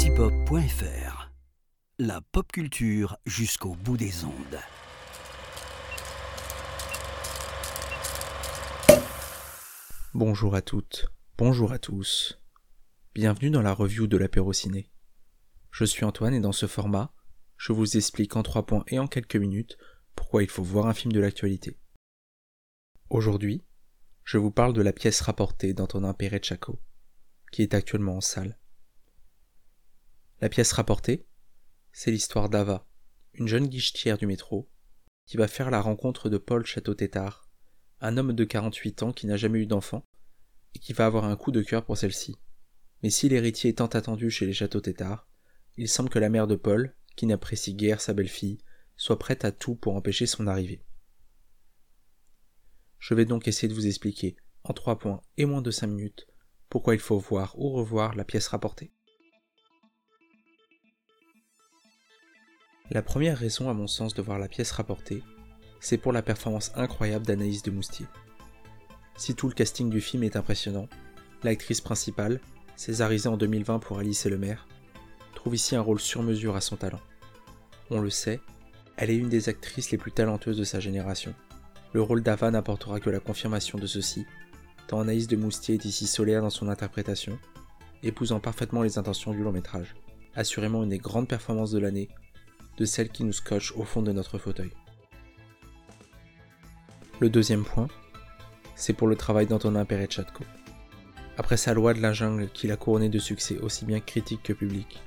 galaxypop.fr. La pop culture jusqu'au bout des ondes. Bonjour à toutes, bonjour à tous. Bienvenue dans la review de l'apéro ciné. Je suis Antoine et dans ce format, je vous explique en trois points et en quelques minutes pourquoi il faut voir un film de l'actualité. Aujourd'hui, je vous parle de la pièce rapportée d'Antonin Perret-Chaco, qui est actuellement en salle. La pièce rapportée, c'est l'histoire d'Ava, une jeune guichetière du métro, qui va faire la rencontre de Paul Château-Tétard, un homme de 48 ans qui n'a jamais eu d'enfant, et qui va avoir un coup de cœur pour celle-ci. Mais si l'héritier est tant attendu chez les Château-Tétard, il semble que la mère de Paul, qui n'apprécie guère sa belle-fille, soit prête à tout pour empêcher son arrivée. Je vais donc essayer de vous expliquer, en trois points et moins de cinq minutes, pourquoi il faut voir ou revoir la pièce rapportée. La première raison à mon sens de voir la pièce rapportée, c'est pour la performance incroyable d'Anaïs de Moustier. Si tout le casting du film est impressionnant, l'actrice principale, césarisée en 2020 pour Alice et le maire, trouve ici un rôle sur mesure à son talent. On le sait, elle est une des actrices les plus talentueuses de sa génération. Le rôle d'Ava n'apportera que la confirmation de ceci, tant Anaïs de Moustier est ici solaire dans son interprétation, épousant parfaitement les intentions du long métrage. Assurément une des grandes performances de l'année, de celle qui nous scotche au fond de notre fauteuil. Le deuxième point, c'est pour le travail d'Antonin Perret-Chatko. Après sa loi de la jungle qui l'a couronné de succès aussi bien critique que public,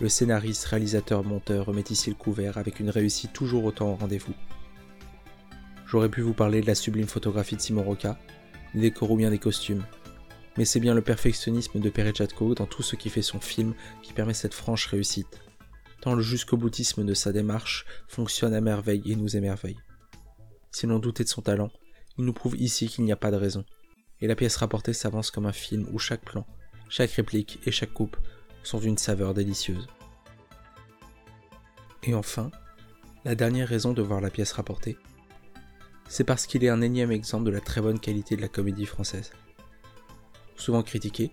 le scénariste, réalisateur, monteur remet ici le couvert avec une réussite toujours autant au rendez-vous. J'aurais pu vous parler de la sublime photographie de Simon Roca, des décors ou bien des costumes, mais c'est bien le perfectionnisme de Perret-Chatko dans tout ce qui fait son film qui permet cette franche réussite le jusqu'au boutisme de sa démarche fonctionne à merveille et nous émerveille. Si l'on doutait de son talent, il nous prouve ici qu'il n'y a pas de raison, et la pièce rapportée s'avance comme un film où chaque plan, chaque réplique et chaque coupe sont d'une saveur délicieuse. Et enfin, la dernière raison de voir la pièce rapportée, c'est parce qu'il est un énième exemple de la très bonne qualité de la comédie française. Souvent critiquée,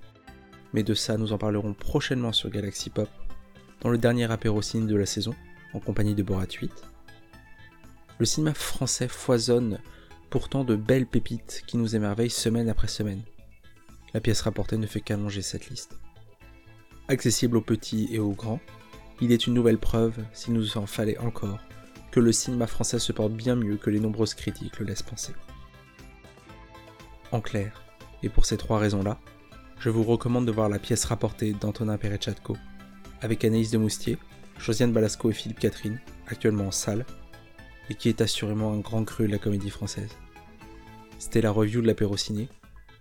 mais de ça nous en parlerons prochainement sur Galaxy Pop dans le dernier apérocine de la saison, en compagnie de Borat 8. Le cinéma français foisonne pourtant de belles pépites qui nous émerveillent semaine après semaine. La pièce rapportée ne fait qu'allonger cette liste. Accessible aux petits et aux grands, il est une nouvelle preuve, s'il nous en fallait encore, que le cinéma français se porte bien mieux que les nombreuses critiques le laissent penser. En clair, et pour ces trois raisons-là, je vous recommande de voir la pièce rapportée d'Antonin Perechatko avec Anaïs de Moustier, Josiane Balasco et Philippe Catherine, actuellement en salle, et qui est assurément un grand cru de la comédie française. C'était la review de l'apéro ciné.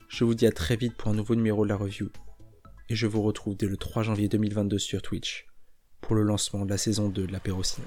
Je vous dis à très vite pour un nouveau numéro de la review, et je vous retrouve dès le 3 janvier 2022 sur Twitch pour le lancement de la saison 2 de l'apéro ciné.